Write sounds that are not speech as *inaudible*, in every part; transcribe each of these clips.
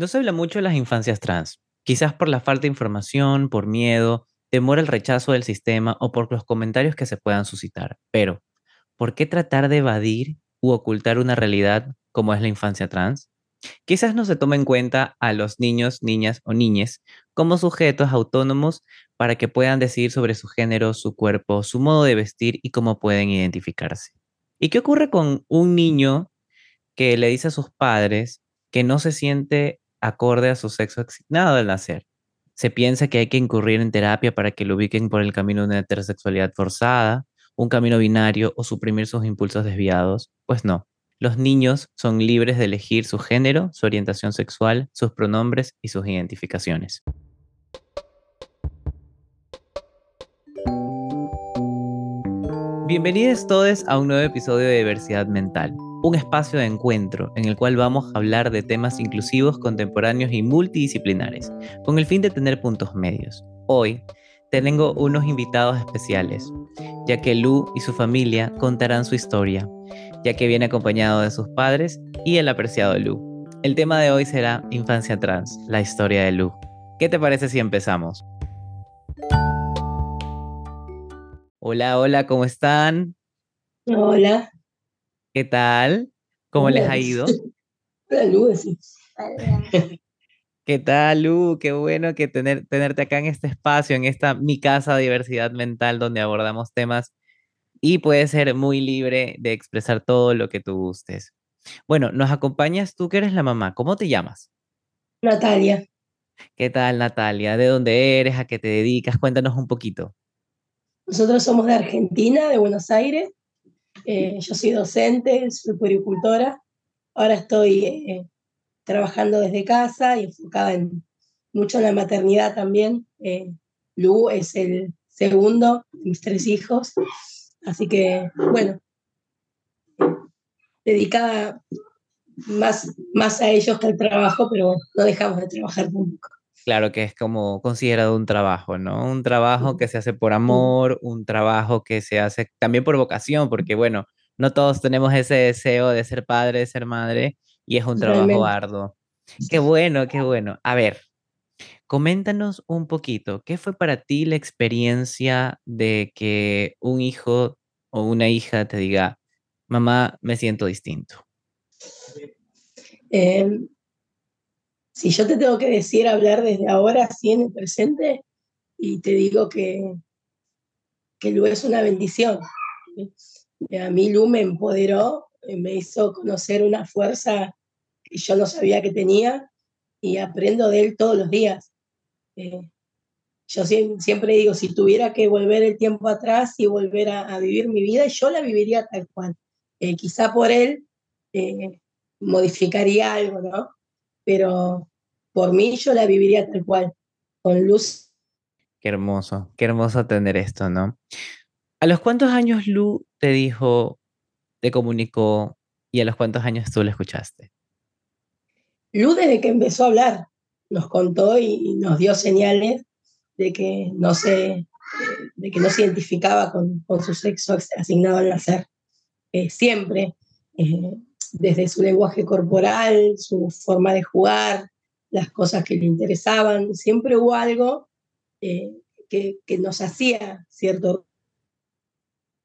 No se habla mucho de las infancias trans, quizás por la falta de información, por miedo, temor al rechazo del sistema o por los comentarios que se puedan suscitar. Pero, ¿por qué tratar de evadir u ocultar una realidad como es la infancia trans? Quizás no se tome en cuenta a los niños, niñas o niñes como sujetos autónomos para que puedan decidir sobre su género, su cuerpo, su modo de vestir y cómo pueden identificarse. ¿Y qué ocurre con un niño que le dice a sus padres que no se siente acorde a su sexo asignado al nacer? Se piensa que hay que incurrir en terapia para que lo ubiquen por el camino de una heterosexualidad forzada, un camino binario o suprimir sus impulsos desviados. Pues no, los niños son libres de elegir su género, su orientación sexual, sus pronombres y sus identificaciones. Bienvenidos todos a un nuevo episodio de Diversidad Mental, un espacio de encuentro en el cual vamos a hablar de temas inclusivos, contemporáneos y multidisciplinares, con el fin de tener puntos medios. Hoy tengo unos invitados especiales, ya que Lu y su familia contarán su historia, ya que viene acompañado de sus padres y el apreciado Lu. El tema de hoy será Infancia Trans, la historia de Lu. ¿Qué te parece si empezamos? Hola, hola, ¿cómo están? Hola. ¿Qué tal? ¿Cómo les ha ido? *laughs* Hola, Lu. *laughs* ¿Qué tal, Lu? Qué bueno que tener, tenerte acá en este espacio, en esta mi casa diversidad mental, donde abordamos temas y puedes ser muy libre de expresar todo lo que tú gustes. Bueno, nos acompañas tú que eres la mamá. ¿Cómo te llamas? Natalia. ¿Qué tal, Natalia? ¿De dónde eres? ¿A qué te dedicas? Cuéntanos un poquito. Nosotros somos de Argentina, de Buenos Aires. Eh, yo soy docente, soy puericultora. Ahora estoy eh, trabajando desde casa y enfocada en, mucho en la maternidad también. Eh, Lu es el segundo de mis tres hijos. Así que, bueno, dedicada más, más a ellos que al trabajo, pero no dejamos de trabajar nunca. Claro que es como considerado un trabajo, ¿no? Un trabajo que se hace por amor, un trabajo que se hace también por vocación, porque bueno, no todos tenemos ese deseo de ser padre, de ser madre, y es un trabajo arduo. Qué bueno, qué bueno. A ver, coméntanos un poquito, ¿qué fue para ti la experiencia de que un hijo o una hija te diga, mamá, me siento distinto? Eh, si yo te tengo que decir hablar desde ahora, así en el presente, y te digo que, que Lu es una bendición. A mí Lu me empoderó, me hizo conocer una fuerza que yo no sabía que tenía y aprendo de él todos los días. Eh, yo siempre digo, si tuviera que volver el tiempo atrás y volver a, vivir mi vida, yo la viviría tal cual. Eh, quizá por él eh, modificaría algo, ¿no? Pero por mí yo la viviría tal cual, con luz. Qué hermoso, qué hermoso tener esto, ¿no? ¿A los cuántos años Lu te dijo, te comunicó y a los cuántos años tú le escuchaste? Lu desde que empezó a hablar nos contó y, nos dio señales de que no se, de que no se identificaba con, con su sexo asignado al nacer. Eh, siempre, eh, desde su lenguaje corporal, su forma de jugar, las cosas que le interesaban, siempre hubo algo eh, que, que, nos hacía, ¿cierto?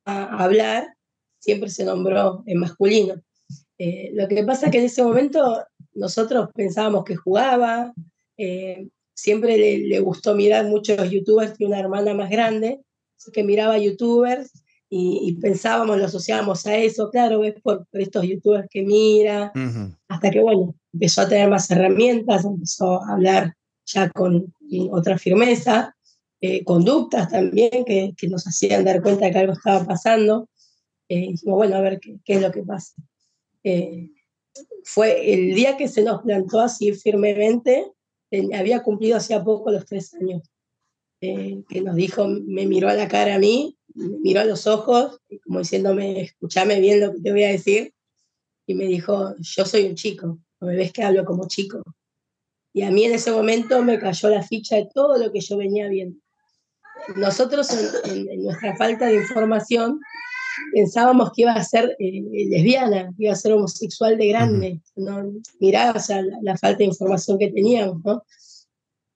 A hablar, siempre se nombró en masculino. Eh, lo que pasa es que en ese momento nosotros pensábamos que jugaba, eh, siempre le, le, gustó mirar muchos youtubers, tiene una hermana más grande, así que miraba youtubers y, pensábamos, lo asociábamos a eso, claro, es por, estos youtubers que mira, hasta que bueno, empezó a tener más herramientas, empezó a hablar ya con otra firmeza, eh, conductas también que, que, nos hacían dar cuenta que algo estaba pasando. Eh, dijimos, bueno, a ver qué, qué es lo que pasa. Eh, fue el día que se nos plantó así firmemente, había cumplido hacía poco los tres años, que nos dijo, me miró a la cara a mí, me miró a los ojos, como diciéndome, escúchame bien lo que te voy a decir, y me dijo, yo soy un chico, me ves que hablo como chico. Y a mí en ese momento me cayó la ficha de todo lo que yo venía viendo. Nosotros en, nuestra falta de información pensábamos que iba a ser eh, lesbiana, que iba a ser homosexual de grande. ¿no? Mirá, o sea, la, falta de información que teníamos, ¿no?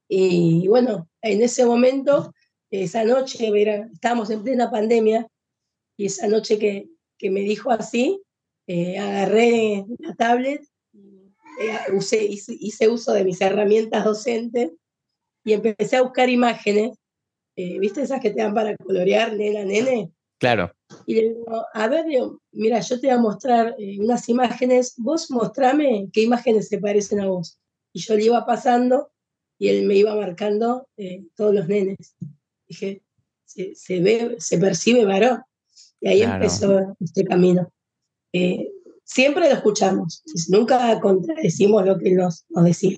Y bueno, en ese momento, esa noche, estábamos en plena pandemia, y esa noche que, que me dijo así, eh, agarré la tablet, eh, usé, hice, uso de mis herramientas docentes y empecé a buscar imágenes. ¿Viste esas que te dan para colorear, nena, nene? Claro. Y le digo, a ver, mira, yo te voy a mostrar eh, unas imágenes, vos mostrame qué imágenes se parecen a vos. Y yo le iba pasando y él me iba marcando eh, todos los nenes. Dije, se, ve, se percibe varón. Y ahí empezó este camino. Eh, siempre lo escuchamos, nunca contradecimos lo que nos, nos decía.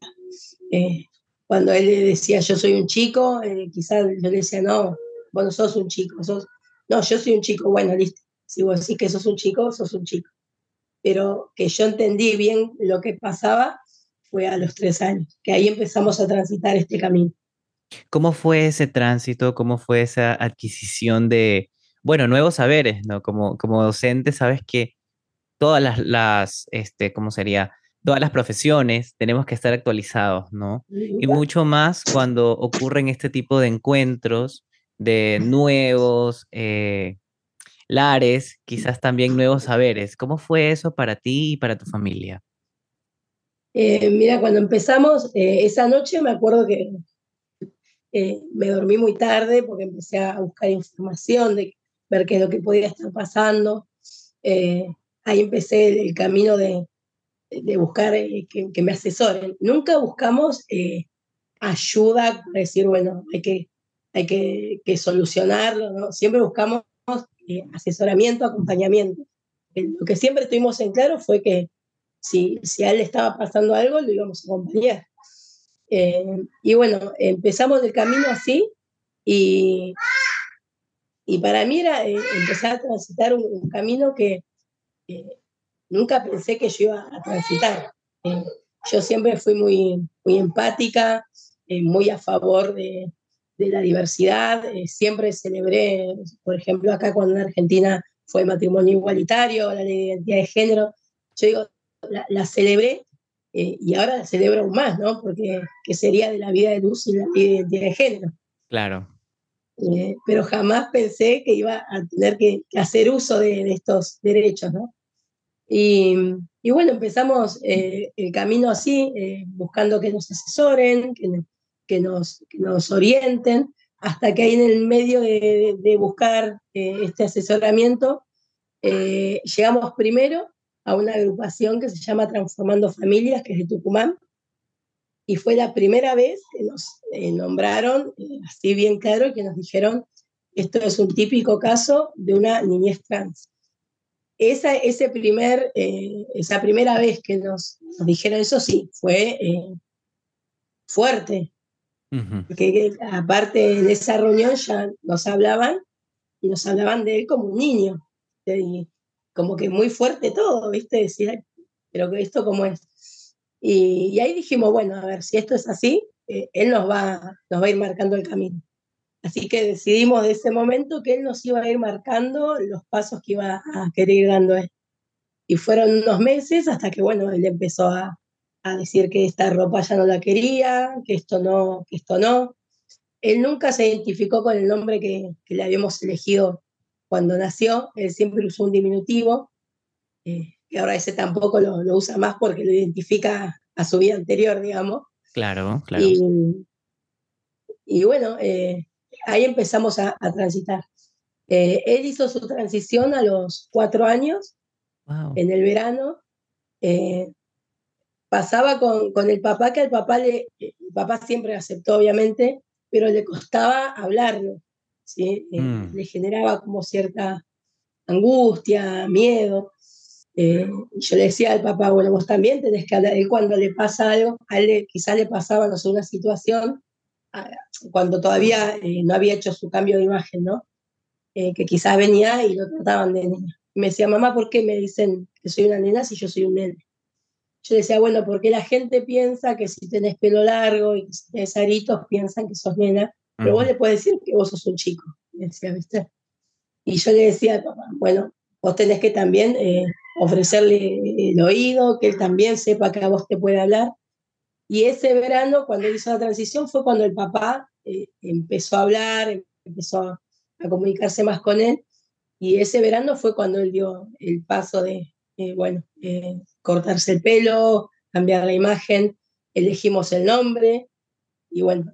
cuando él decía yo soy un chico, quizás yo le decía, no, vos no sos un chico, sos no, yo soy un chico, bueno, listo. Si vos decís que sos un chico, sos un chico. Pero que yo entendí bien lo que pasaba fue a los tres años, que ahí empezamos a transitar este camino. ¿Cómo fue ese tránsito? ¿Cómo fue esa adquisición de, bueno, nuevos saberes, ¿no? Como, como docente, sabes que todas las, las, este, ¿cómo sería? Todas las profesiones tenemos que estar actualizados, ¿no? Y mucho más cuando ocurren este tipo de encuentros de nuevos eh, lares, quizás también nuevos saberes. ¿Cómo fue eso para ti y para tu familia? Eh, mira, cuando empezamos, eh, esa noche me acuerdo que me dormí muy tarde porque empecé a buscar información, de ver qué es lo que podía estar pasando. Ahí empecé el, camino de, buscar que, que, me asesoren. Nunca buscamos ayuda, para decir, bueno, hay que hay que, solucionarlo, ¿no? Siempre buscamos eh, asesoramiento, acompañamiento. Eh, lo que siempre tuvimos en claro fue que si, si a él le estaba pasando algo, lo íbamos a acompañar. Eh, y bueno, empezamos el camino así y, y para mí era empezar a transitar un, camino que nunca pensé que yo iba a transitar. yo siempre fui muy, muy empática, muy a favor de, de la diversidad. Eh, siempre celebré, por ejemplo, acá cuando en Argentina fue matrimonio igualitario, la ley de identidad de género. Yo digo, la, celebré eh, y ahora la celebro aún más, ¿no? Porque ¿qué sería de la vida de luz y la ley de identidad de género? Claro. Eh, pero jamás pensé que iba a tener que, hacer uso de, estos derechos, ¿no? Y, bueno, empezamos el camino así, buscando que nos asesoren, que, que nos, nos orienten, hasta que ahí en el medio de, buscar eh, este asesoramiento, eh, llegamos primero a una agrupación que se llama Transformando Familias, que es de Tucumán, y fue la primera vez que nos eh, nombraron, así bien claro, que nos dijeron, esto es un típico caso de una niñez trans. Esa, ese primer, esa primera vez que nos, nos, dijeron eso, sí, fue fuerte, porque aparte en esa reunión ya nos hablaban y nos hablaban de él como un niño. Y como que muy fuerte todo, ¿viste? Decir, pero esto cómo es. Y, ahí dijimos, bueno, a ver, si esto es así, eh, él nos va, nos va a ir marcando el camino. Así que decidimos de ese momento que él nos iba a ir marcando los pasos que iba a querer ir dando él. Y fueron unos meses hasta que, bueno, él empezó a, a decir que esta ropa ya no la quería, que esto no, que esto no. Él nunca se identificó con el nombre que, que le habíamos elegido cuando nació, él siempre usó un diminutivo, eh, y ahora ese tampoco lo, lo, usa más porque lo identifica a su vida anterior, digamos. Claro, claro. Y, bueno, eh, ahí empezamos a, a transitar. Eh, él hizo su transición a los cuatro años, en el verano pasaba con, con, el papá que al papá le, el papá siempre aceptó obviamente, pero le costaba hablarlo, ¿sí? Eh, mm. le generaba como cierta angustia, miedo. Eh, yo le decía al papá, bueno, vos también tenés que hablar, él cuando le pasa algo, a él quizás le pasaba, no sé, una situación, cuando todavía eh, no había hecho su cambio de imagen, ¿no? que quizás venía y lo trataban de nena. Me decía, mamá, ¿por qué me dicen que soy una nena si yo soy un nene? yo decía, bueno, porque la gente piensa que si tenés pelo largo y que si tenés aritos, piensan que sos nena, pero vos le puedes decir que vos sos un chico, decía, ¿viste? Y yo le decía papá, bueno, vos tenés que también eh, ofrecerle el oído, que él también sepa que a vos te puede hablar. Y ese verano, cuando hizo la transición, fue cuando el papá eh, empezó a hablar, empezó a, comunicarse más con él. Y ese verano fue cuando él dio el paso de, eh, bueno, cortarse el pelo, cambiar la imagen, elegimos el nombre y bueno,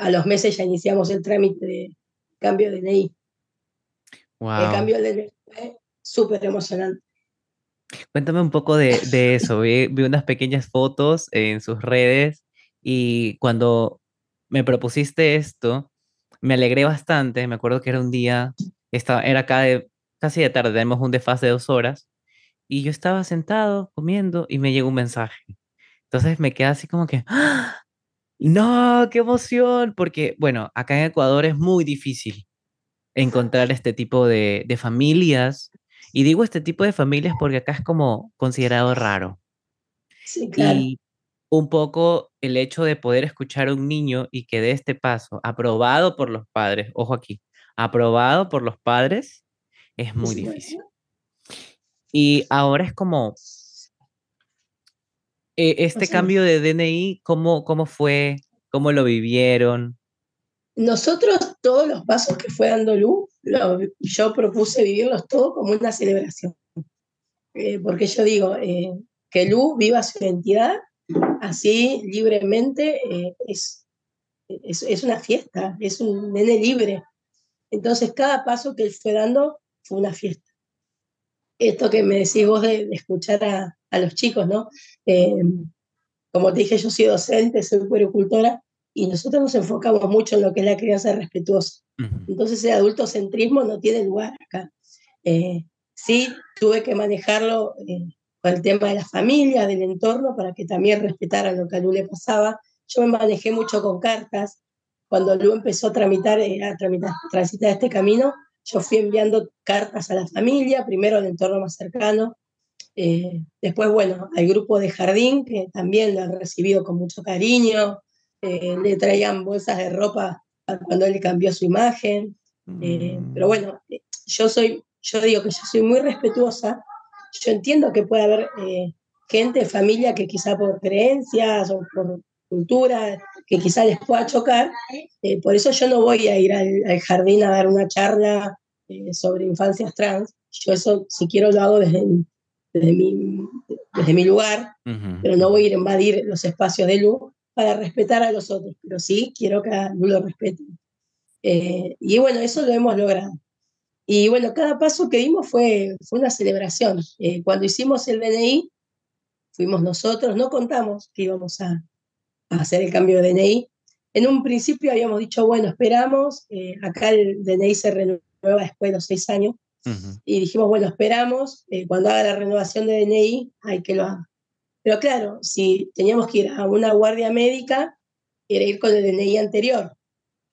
a los meses ya iniciamos el trámite de cambio de DNI. El cambio de DNI fue súper emocionante. Cuéntame un poco de, eso. Vi, unas pequeñas fotos en sus redes y cuando me propusiste esto, me alegré bastante. Me acuerdo que era un día, estaba, era casi de tarde, tenemos un desfase de dos horas, y yo estaba sentado comiendo y me llegó un mensaje. Entonces me quedé así como que, ¡Ah! no, qué emoción, porque bueno, acá en Ecuador es muy difícil encontrar este tipo de, familias. Y digo este tipo de familias porque acá es como considerado raro. Sí, claro. Y un poco el hecho de poder escuchar a un niño y que dé este paso, aprobado por los padres, ojo aquí, aprobado por los padres, es muy difícil. Y ahora es como, eh, este cambio de DNI, ¿cómo, ¿cómo fue? ¿Cómo lo vivieron? Nosotros, todos los pasos que fue dando Lu, yo propuse vivirlos todos como una celebración. Eh, porque yo digo, eh, que Lu viva su identidad así libremente es, es, es, una fiesta, es un nene libre. Entonces, cada paso que él fue dando fue una fiesta. Esto que me decís vos de escuchar a, a los chicos, ¿no? Eh, como te dije, yo soy docente, soy puericultora, y nosotros nos enfocamos mucho en lo que es la crianza respetuosa. Entonces el adultocentrismo no tiene lugar acá. Eh, sí, tuve que manejarlo eh, con el tema de la familia, del entorno, para que también respetaran lo que a Lu le pasaba. Yo me manejé mucho con cartas. Cuando Lu empezó a tramitar, a tramitar, transitar este camino, yo fui enviando cartas a la familia, primero al entorno más cercano, eh, después, bueno, al grupo de jardín, que también lo han recibido con mucho cariño, eh, le traían bolsas de ropa cuando él cambió su imagen. Eh, mm. Pero bueno, yo soy, yo digo que yo soy muy respetuosa. Yo entiendo que puede haber gente, familia que quizá por creencias o por cultura, que quizá les pueda chocar. por eso yo no voy a ir al, al jardín a dar una charla sobre infancias trans. Yo eso, si quiero, lo hago desde, desde mi, desde mi lugar, pero no voy a ir a invadir los espacios de luz para respetar a los otros, pero sí quiero que a lo respeten. Eh, y bueno, eso lo hemos logrado. Y bueno, cada paso que dimos fue, fue una celebración. Eh, cuando hicimos el DNI, fuimos nosotros, no contamos que íbamos a, a, hacer el cambio de DNI. En un principio habíamos dicho, bueno, esperamos, eh, acá el DNI se renueva después de los seis años, y dijimos, bueno, esperamos, eh, cuando haga la renovación de DNI, hay que lo haga. Pero claro, si teníamos que ir a una guardia médica, era ir con el DNI anterior.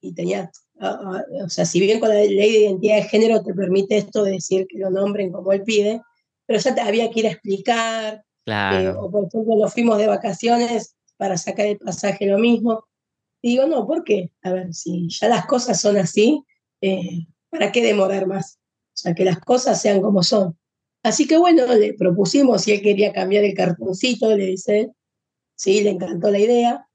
Y tenía, o sea, si bien con la ley de identidad de género te permite esto de decir que lo nombren como él pide, pero ya te había que ir a explicar. Eh, claro. o por ejemplo, nos fuimos de vacaciones para sacar el pasaje lo mismo. Y digo, no, ¿por qué? A ver, si ya las cosas son así, eh, ¿para qué demorar más? O sea, que las cosas sean como son. Así que bueno, le propusimos si él quería cambiar el cartoncito, le dice, sí, le encantó la idea.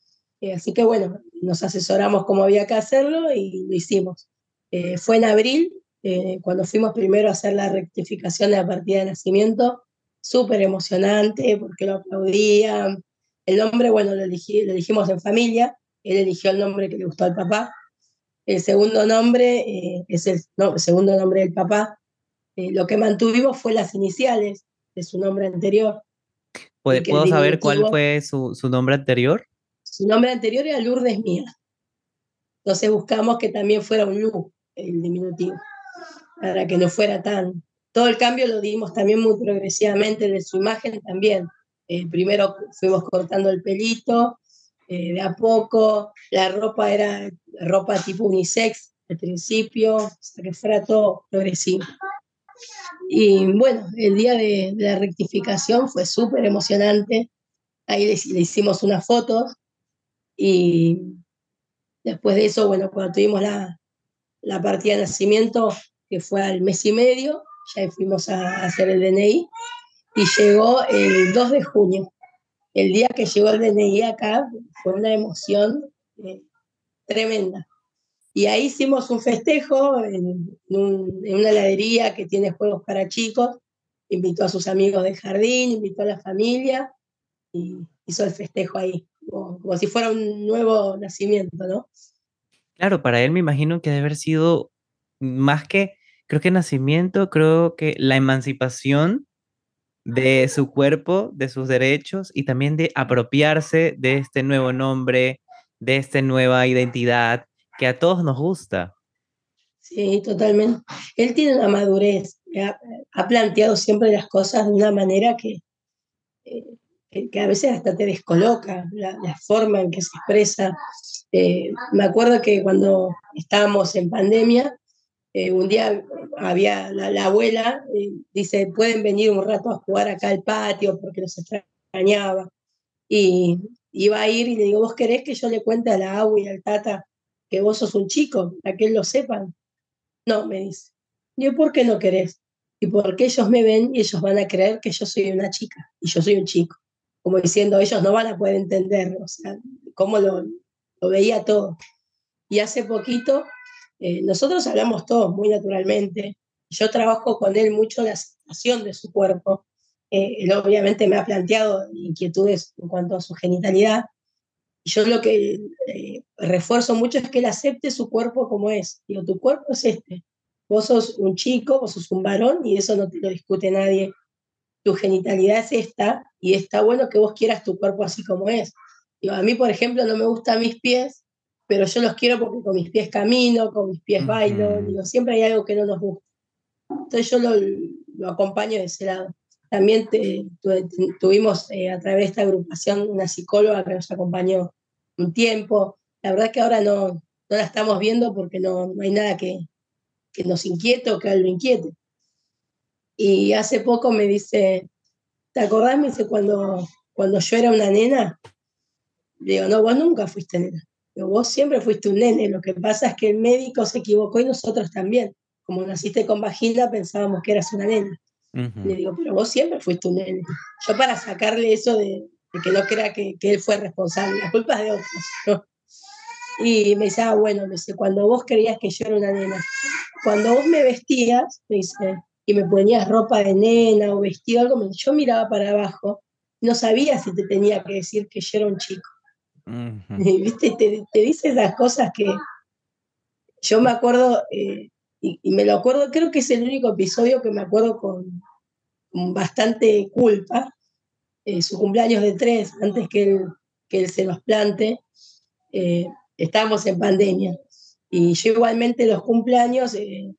Eh, así que bueno, nos asesoramos cómo había que hacerlo y lo hicimos. Eh, fue en abril, eh, cuando fuimos primero a hacer la rectificación de la partida de nacimiento, súper emocionante porque lo aplaudían. El nombre, bueno, lo, elegí, lo elegimos en familia, él eligió el nombre que le gustó al papá, el segundo nombre es el, segundo nombre del papá. Eh, lo que mantuvimos fue las iniciales de su nombre anterior. ¿Puedo saber cuál fue su, su, nombre anterior? Su nombre anterior era Lourdes Mía. Entonces buscamos que también fuera un Lu, el diminutivo, para que no fuera tan... Todo el cambio lo dimos también muy progresivamente de su imagen también. Eh, primero fuimos cortando el pelito, de a poco, la ropa era ropa tipo unisex al principio, hasta que fuera todo progresivo. Y bueno, el día de, la rectificación fue súper emocionante. Ahí le, hicimos unas fotos y después de eso, bueno, cuando tuvimos la, la partida de nacimiento, que fue al mes y medio, ya fuimos a, hacer el DNI, y llegó el 2 de junio. El día que llegó el DNI acá fue una emoción eh, tremenda. Y ahí hicimos un festejo en, una heladería que tiene juegos para chicos. Invitó a sus amigos del jardín, invitó a la familia y hizo el festejo ahí, como, si fuera un nuevo nacimiento, ¿no? Claro, para él me imagino que debe haber sido más que, creo que nacimiento, creo que la emancipación de su cuerpo, de sus derechos y también de apropiarse de este nuevo nombre, de esta nueva identidad que a todos nos gusta. Sí, totalmente. Él tiene una madurez, ha, planteado siempre las cosas de una manera que, eh, que, a veces hasta te descoloca la, forma en que se expresa. Eh, me acuerdo que cuando estábamos en pandemia, eh, un día había la, abuela, dice, pueden venir un rato a jugar acá al patio porque nos extrañaba. Y iba a ir y le digo, ¿vos querés que yo le cuente a la agua y al tata que vos sos un chico, para que lo sepan. No, me dice. Yo, ¿por qué no querés? Y porque ellos me ven y ellos van a creer que yo soy una chica y yo soy un chico. Como diciendo, ellos no van a poder entender, o sea, cómo lo, lo veía todo. Y hace poquito, eh, nosotros hablamos todos muy naturalmente. Yo trabajo con él mucho la aceptación de su cuerpo. Eh, él obviamente me ha planteado inquietudes en cuanto a su genitalidad, yo lo que eh, refuerzo mucho es que él acepte su cuerpo como es. Digo, tu cuerpo es este. Vos sos un chico, vos sos un varón y eso no te lo discute nadie. Tu genitalidad es esta y está bueno que vos quieras tu cuerpo así como es. Digo, a mí, por ejemplo, no me gustan mis pies, pero yo los quiero porque con mis pies camino, con mis pies bailo. Digo, siempre hay algo que no nos gusta. Entonces yo lo, lo acompaño de ese lado. También tuvimos eh, a través de esta agrupación una psicóloga que nos acompañó un tiempo. La verdad que ahora no, no la estamos viendo porque no, no hay nada que, que nos inquiete o que lo inquiete. Y hace poco me dice, ¿te acordás? Me dice, cuando, cuando yo era una nena, le digo, no, vos nunca fuiste nena. Vos siempre fuiste un nene. Lo que pasa es que el médico se equivocó y nosotros también. Como naciste con vagina, pensábamos que eras una nena. Le digo, pero vos siempre fuiste un nene. Yo para sacarle eso de, que no crea que, que, él fue responsable, la culpa es de otros. Y me dice, ah, bueno, me dice, cuando vos creías que yo era una nena, cuando vos me vestías, me dice, y me ponías ropa de nena o vestido algo, yo miraba para abajo, no sabía si te tenía que decir que yo era un chico. y, *laughs* ¿Viste? Te, te, dice esas cosas que yo me acuerdo, eh, y, me lo acuerdo, creo que es el único episodio que me acuerdo con, bastante culpa, eh, su cumpleaños de tres, antes que él, que él se nos plante, eh, estábamos en pandemia. Y yo igualmente los cumpleaños, eh,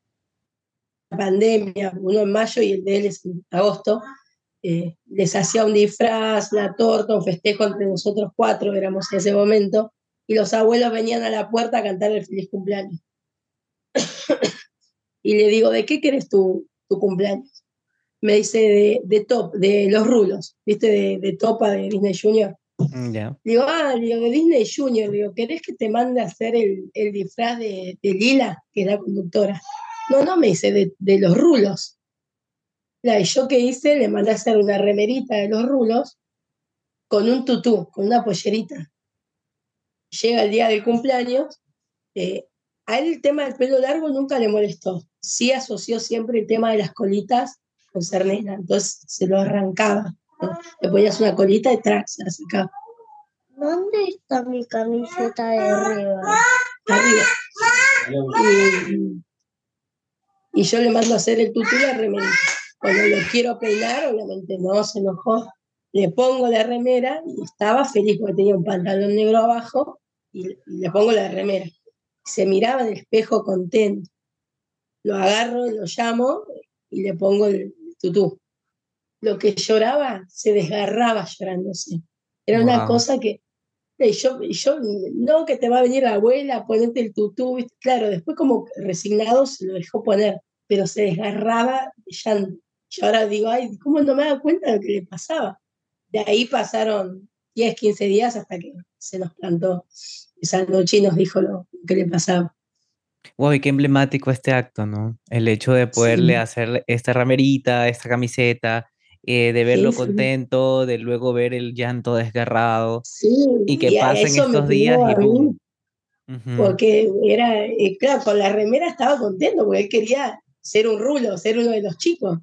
pandemia, uno en mayo y el de él es en agosto, eh, les hacía un disfraz, la torta, un festejo entre nosotros cuatro, éramos en ese momento, y los abuelos venían a la puerta a cantar el feliz cumpleaños. Y le digo, ¿de qué quieres tu, tu cumpleaños? Me dice, de, de, top, de los rulos, ¿viste? De, de topa de Disney Junior. Mm, digo, ah, digo, de Disney Junior, digo, ¿querés que te mande a hacer el, el disfraz de, de, Lila, que es la conductora? No, no, me dice, de, de los rulos. y yo qué hice, le mandé a hacer una remerita de los rulos con un tutú, con una pollerita. Llega el día del cumpleaños, eh, a él el tema del pelo largo nunca le molestó. Sí asoció siempre el tema de las colitas con ser entonces se lo arrancaba. Le ponías una colita y track, se la sacaba. ¿Dónde está mi camiseta de arriba? Arriba. Y, yo le mando a hacer el tutú la remera. Cuando lo quiero peinar, obviamente no, se enojó. Le pongo la remera y estaba feliz porque tenía un pantalón negro abajo y le pongo la remera se miraba en el espejo contento. Lo agarro, lo llamo y le pongo el tutú. Lo que lloraba, se desgarraba llorándose. Era una cosa que, yo, yo, no que te va a venir la abuela, ponerte el tutú, claro, después como resignado se lo dejó poner, pero se desgarraba llanto. Yo ahora digo, ay, ¿cómo no me da cuenta de lo que le pasaba? De ahí pasaron 10, 15 días hasta que se nos plantó esa noche y nos dijo lo que le pasaba. Wow, y qué emblemático este acto, ¿no? El hecho de poderle Sí, hacer esta ramerita, esta camiseta, eh, de verlo sí. contento, de luego ver el llanto desgarrado Sí, y que y pasen estos días y. Ujú, porque era, eh, claro, con la remera estaba contento porque él quería ser un rulo, ser uno de los chicos.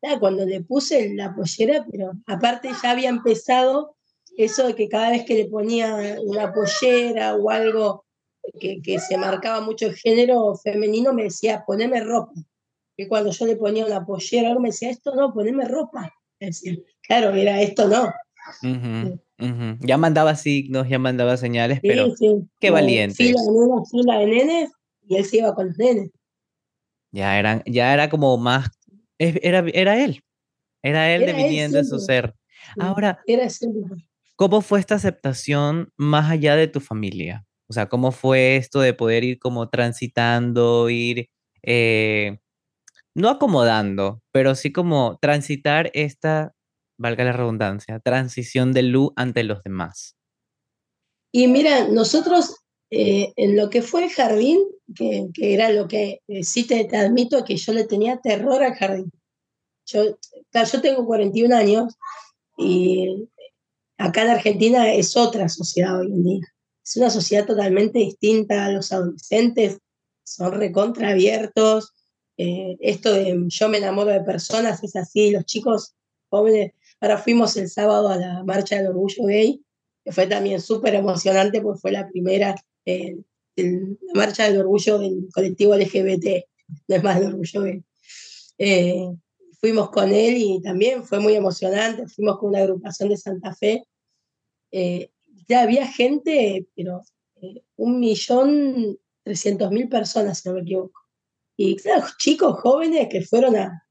Claro, cuando le puse la pollera, pero aparte ya había empezado eso de que cada vez que le ponía una pollera o algo que, que se marcaba mucho el género femenino, me decía, poneme ropa. Y cuando yo le ponía una pollera, algo me decía, esto no, poneme ropa. Decía, claro, era esto no. Ya mandaba signos, ya mandaba señales, Sí, pero sí, qué eh, fila valiente. de nenas, fila de nenes, y él se iba con los nenes. Ya eran, ya era como más, era, era él, era él Era definiendo en su siempre, ser. Ahora, era siempre. ¿Cómo fue esta aceptación más allá de tu familia? O sea, ¿cómo fue esto de poder ir como transitando, ir, eh, no acomodando, pero sí como transitar esta, valga la redundancia, transición de Lu ante los demás? Y mira, nosotros eh, en lo que fue el jardín, que, que era lo que eh, sí te, te admito que yo le tenía terror al jardín. Yo, claro, yo tengo 41 años y acá en Argentina es otra sociedad hoy en día. Es una sociedad totalmente distinta. Los adolescentes son recontra abiertos. Eh, esto de yo me enamoro de personas es así. Los chicos jóvenes, ahora fuimos el sábado a la marcha del orgullo gay, que fue también súper emocionante porque fue la primera eh, el- la marcha del orgullo del colectivo LGBT, no es más del orgullo gay. Eh, fuimos con él y también fue muy emocionante. Fuimos con una agrupación de Santa Fe eh, ya había gente, pero eh, un millón trescientos mil personas, si no me equivoco. Y claro, chicos jóvenes que fueron a,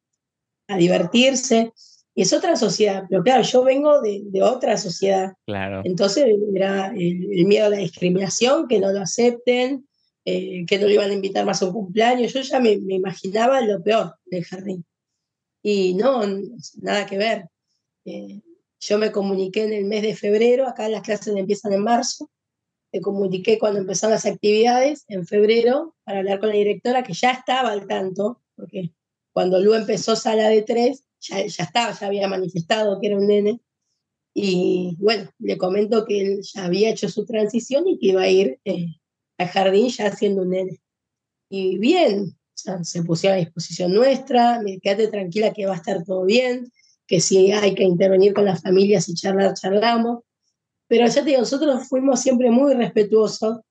a divertirse. Y es otra sociedad, pero claro, yo vengo de, de otra sociedad. Claro. Entonces era el, el, miedo a la discriminación, que no lo acepten, eh, que no lo iban a invitar más a un cumpleaños. Yo ya me, me imaginaba lo peor del jardín. Y no, nada que ver. Eh, yo me comuniqué en el mes de febrero, acá las clases empiezan en marzo, me comuniqué cuando empezaron las actividades en febrero para hablar con la directora que ya estaba al tanto, porque cuando Lu empezó sala de tres, ya, ya estaba, ya había manifestado que era un nene, y bueno, le comento que él ya había hecho su transición y que iba a ir eh, al jardín ya siendo un nene. Y bien, o sea, se pusieron a disposición nuestra, me quédate tranquila que va a estar todo bien, que si hay que intervenir con las familias y charlar, charlamos. Pero ya te digo, nosotros fuimos siempre muy respetuosos,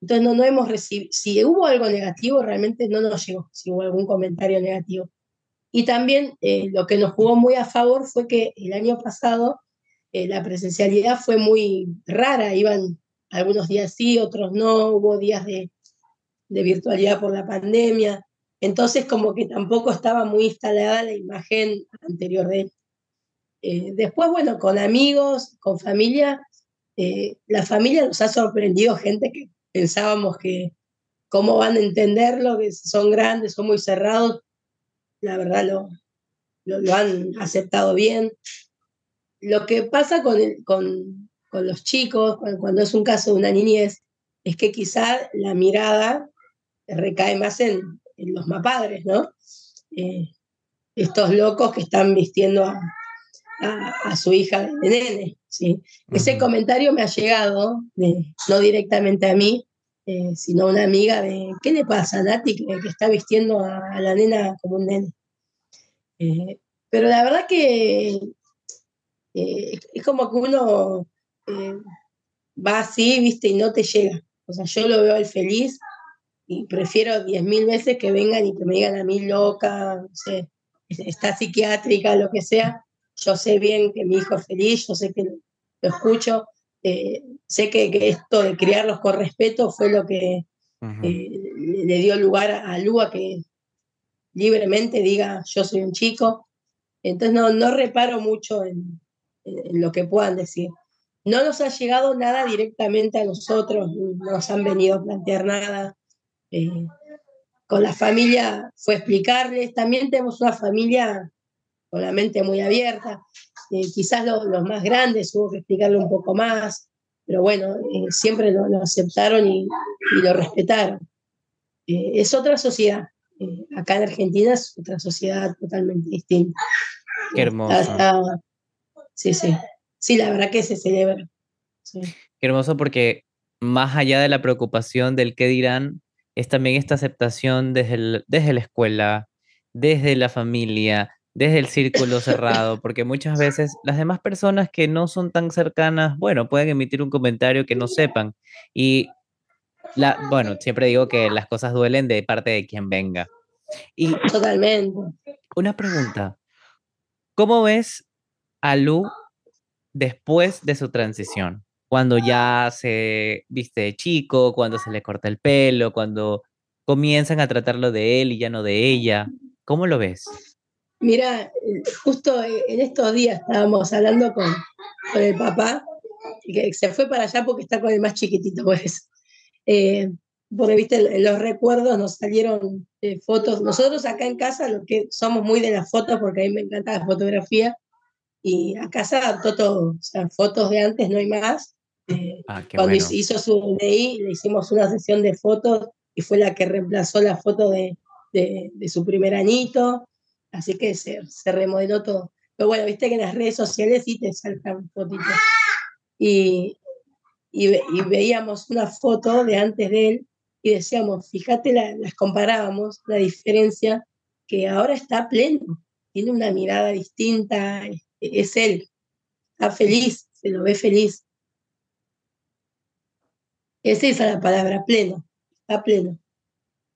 entonces no, hemos recibido, si hubo algo negativo, realmente no nos llegó, si hubo algún comentario negativo. Y también eh, lo que nos jugó muy a favor fue que el año pasado eh, la presencialidad fue muy rara, iban algunos días sí, otros no, hubo días de, de virtualidad por la pandemia, entonces como que tampoco estaba muy instalada la imagen anterior de él. Eh, después, bueno, con amigos, con familia, eh, la familia nos ha sorprendido gente que pensábamos que cómo van a entenderlo, que son grandes, son muy cerrados, la verdad lo, lo, han aceptado bien. Lo que pasa con, con, con los chicos, cuando, es un caso de una niñez, es que quizá la mirada recae más en, en los mapadres, ¿no? Eh, estos locos que están vistiendo a, a, a su hija de nene. ¿sí? Uh -huh. Ese comentario me ha llegado, de, no directamente a mí, eh, sino a una amiga de, ¿qué le pasa a Nati que, que está vistiendo a, a, la nena como un nene? Eh, pero la verdad que eh, es como que uno va así, viste, y no te llega. O sea, yo lo veo al feliz y prefiero diez mil veces que vengan y que me digan a mí loca, no sé, está psiquiátrica, lo que sea, yo sé bien que mi hijo es feliz, yo sé que lo, escucho, eh, sé que, que, esto de criarlos con respeto fue lo que uh -huh. eh, le, dio lugar a, a Lu a que libremente diga yo soy un chico. Entonces no, no reparo mucho en, en, lo que puedan decir. No nos ha llegado nada directamente a nosotros, no nos han venido a plantear nada. Eh, con la familia fue explicarles, también tenemos una familia con la mente muy abierta. Eh, quizás los, los, más grandes hubo que explicarle un poco más, pero bueno, eh, siempre lo, lo aceptaron y, y, lo respetaron. eh, es otra sociedad. Eh, acá en Argentina es otra sociedad totalmente distinta. Qué hermoso. sí, sí. Sí, la verdad que se celebra. Qué hermoso porque más allá de la preocupación del qué dirán, es también esta aceptación desde, desde la escuela, desde la familia, desde el círculo *laughs* cerrado, porque muchas veces las demás personas que no son tan cercanas, bueno, pueden emitir un comentario que no sepan. Y, la, bueno, siempre digo que las cosas duelen de parte de quien venga. Y Totalmente. Una pregunta. ¿Cómo ves a Lu después de su transición? Cuando ya se viste de chico, cuando se le corta el pelo, cuando comienzan a tratarlo de él y ya no de ella. ¿Cómo lo ves? Mira, eh, justo en estos días estábamos hablando con, el papá, que se fue para allá porque está con el más chiquitito, *laughs* pues. Eh, porque, viste, los recuerdos nos salieron eh, fotos. Nosotros acá en casa, lo que somos muy de las fotos, porque a mí me encanta la fotografía, y a casa adaptó todo. O sea, fotos de antes no hay más. Eh, ah, cuando hizo su DI, le hicimos una sesión de fotos y fue la que reemplazó la foto de, de, su primer añito. Así que se, se, remodeló todo. Pero bueno, viste que en las redes sociales sí te saltan fotitos. Y, y, y, veíamos una foto de antes de él y decíamos, fíjate, las comparábamos, la diferencia, que ahora está pleno, tiene una mirada distinta, es él, está feliz, se lo ve feliz. Esa es la palabra, pleno, está pleno.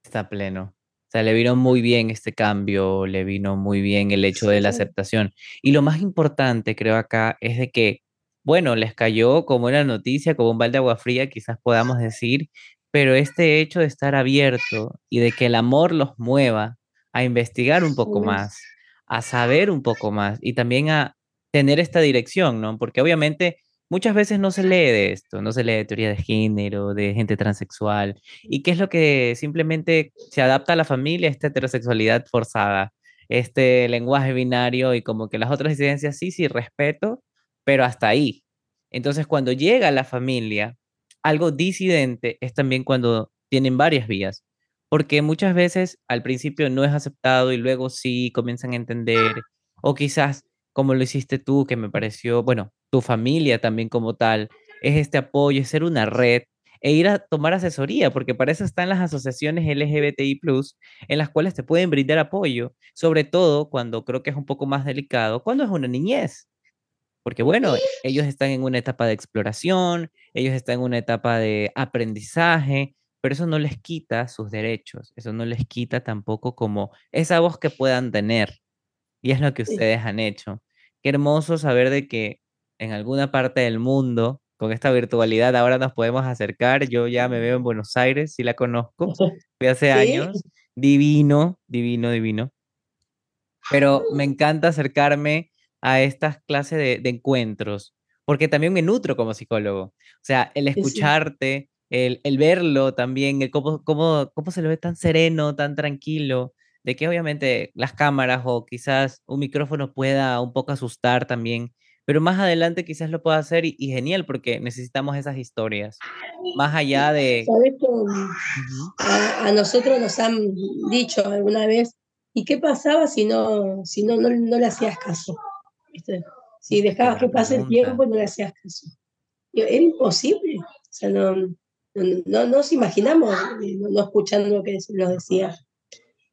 Está pleno. Sea, le vino muy bien este cambio, le vino muy bien el hecho de la aceptación. Y lo más importante, creo acá, es de que, bueno, les cayó como una noticia, como un balde de agua fría, quizás podamos decir, pero este hecho de estar abierto y de que el amor los mueva a investigar un poco más, a saber un poco más y también a tener esta dirección, ¿no? Porque obviamente muchas veces no se lee de esto, no se lee de teoría de género, de gente transexual, y qué es lo que simplemente se adapta a la familia, esta heterosexualidad forzada, este lenguaje binario y como que las otras disidencias sí, sí, respeto, pero hasta ahí. Entonces, cuando llega la familia, algo disidente es también cuando tienen varias vías, porque muchas veces al principio no es aceptado y luego sí comienzan a entender, o quizás como lo hiciste tú, que me pareció, bueno, tu familia también como tal, es este apoyo, es ser una red e ir a tomar asesoría, porque para eso están las asociaciones LGBTI, en las cuales te pueden brindar apoyo, sobre todo cuando creo que es un poco más delicado, cuando es una niñez. Porque bueno, ellos están en una etapa de exploración, ellos están en una etapa de aprendizaje, pero eso no les quita sus derechos, eso no les quita tampoco como esa voz que puedan tener. Y es lo que ustedes han hecho. Qué hermoso saber de que en alguna parte del mundo, con esta virtualidad, ahora nos podemos acercar. Yo ya me veo en Buenos Aires, sí la conozco, *laughs* de hace años. Divino, divino, divino. Pero me encanta acercarme a estas clases de, encuentros, porque también me nutro como psicólogo. O sea, el escucharte, el, el, verlo también, el cómo, cómo, cómo se lo ve tan sereno, tan tranquilo, de que obviamente las cámaras o quizás un micrófono pueda un poco asustar también, pero más adelante quizás lo pueda hacer y, genial porque necesitamos esas historias, más allá de... a, a, nosotros nos han dicho alguna vez, ¿y qué pasaba si no, si no, no, no le hacías caso? Si dejabas que pase el tiempo, no le hacías caso. Era imposible. O sea, no, no, nos imaginamos eh, no, escuchando lo que nos decía.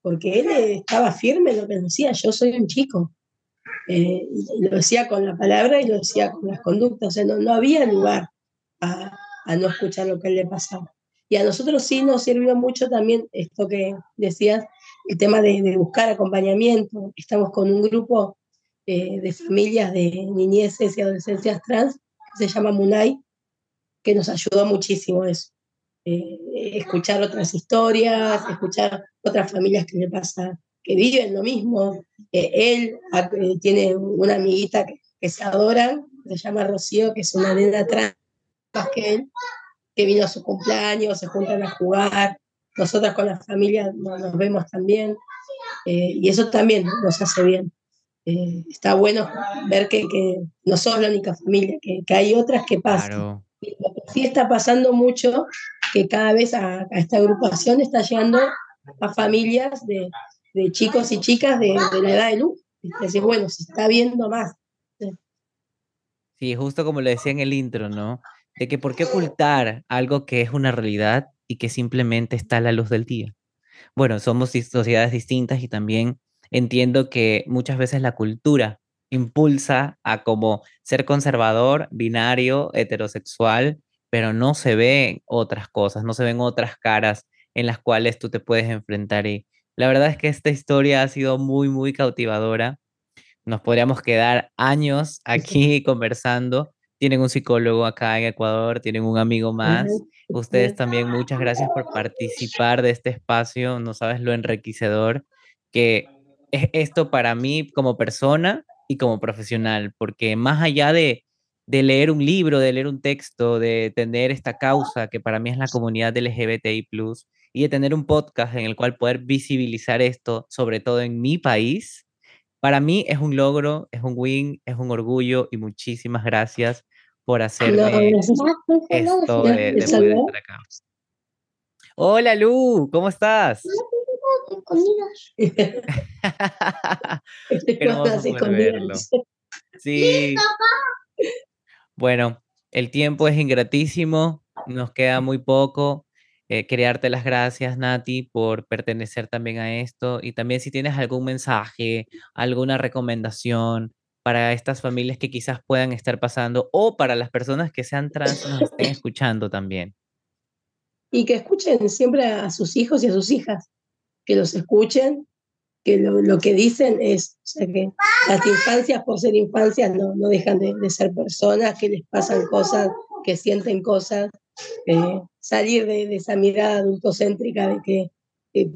Porque él estaba firme en lo que decía, yo soy un chico. Eh, lo decía con la palabra y lo decía con las conductas. O sea, no, no había lugar a, a no escuchar lo que le pasaba. Y a nosotros sí nos sirvió mucho también esto que decías, el tema de, de buscar acompañamiento. Estamos con un grupo eh, de familias de niñeces y adolescencias trans, que se llama Munay, que nos ayudó muchísimo eso. Eh, escuchar otras historias, escuchar otras familias que le pasa, que viven lo mismo. Eh, él tiene una amiguita que, se adoran, se llama Rocío, que es una nena trans que él, que vino a su cumpleaños, se juntan a jugar. Nosotras con la familia nos, vemos también. y eso también nos hace bien. Eh, está bueno ver que, no somos la única familia, que, hay otras que pasan. Y lo que sí está pasando mucho que cada vez a, esta agrupación está llegando a familias de, chicos y chicas de, la edad de luz. Es bueno, se está viendo más. Sí, justo como lo decía en el intro, ¿no? De que por qué ocultar algo que es una realidad y que simplemente está a la luz del día. Bueno, somos sociedades distintas y también entiendo que muchas veces la cultura impulsa a como ser conservador, binario, heterosexual, pero no se ven otras cosas, no se ven otras caras en las cuales tú te puedes enfrentar. Y la verdad es que esta historia ha sido muy, muy cautivadora. Nos podríamos quedar años *laughs* aquí conversando. Tienen un psicólogo acá en Ecuador, tienen un amigo más. Ustedes también, muchas gracias por participar de este espacio. No sabes lo enriquecedor que es esto para mí como persona y como profesional, porque más allá de, de leer un libro, de leer un texto, de tener esta causa que para mí es la comunidad LGBTI, y de tener un podcast en el cual poder visibilizar esto, sobre todo en mi país, para mí es un logro, es un win, es un orgullo y muchísimas gracias por hacerme esto de, de poder estar acá. Hola Lu, ¿cómo estás? *laughs* *laughs* Sí. Bueno, el tiempo es ingratísimo, nos queda muy poco. Eh, quería darte las gracias, Nati, por pertenecer también a esto. Y también si tienes algún mensaje, alguna recomendación para estas familias que quizás puedan estar pasando o para las personas que sean trans nos estén *laughs* escuchando también. Y que escuchen siempre a sus hijos y a sus hijas que los escuchen, que lo, que dicen es que las infancias, por ser infancias, no, no dejan de, ser personas, que les pasan cosas, que sienten cosas, eh, salir de, esa mirada adultocéntrica de que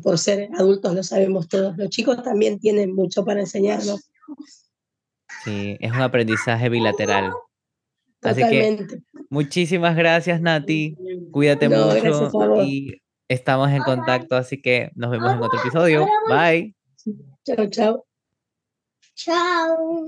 por ser adultos lo sabemos todos. Los chicos también tienen mucho para enseñarnos. Sí, es un aprendizaje bilateral. Así que muchísimas gracias, Nati. Cuídate mucho y Estamos en contacto, así que nos vemos en otro episodio. Bye. Chao, chao. Chao.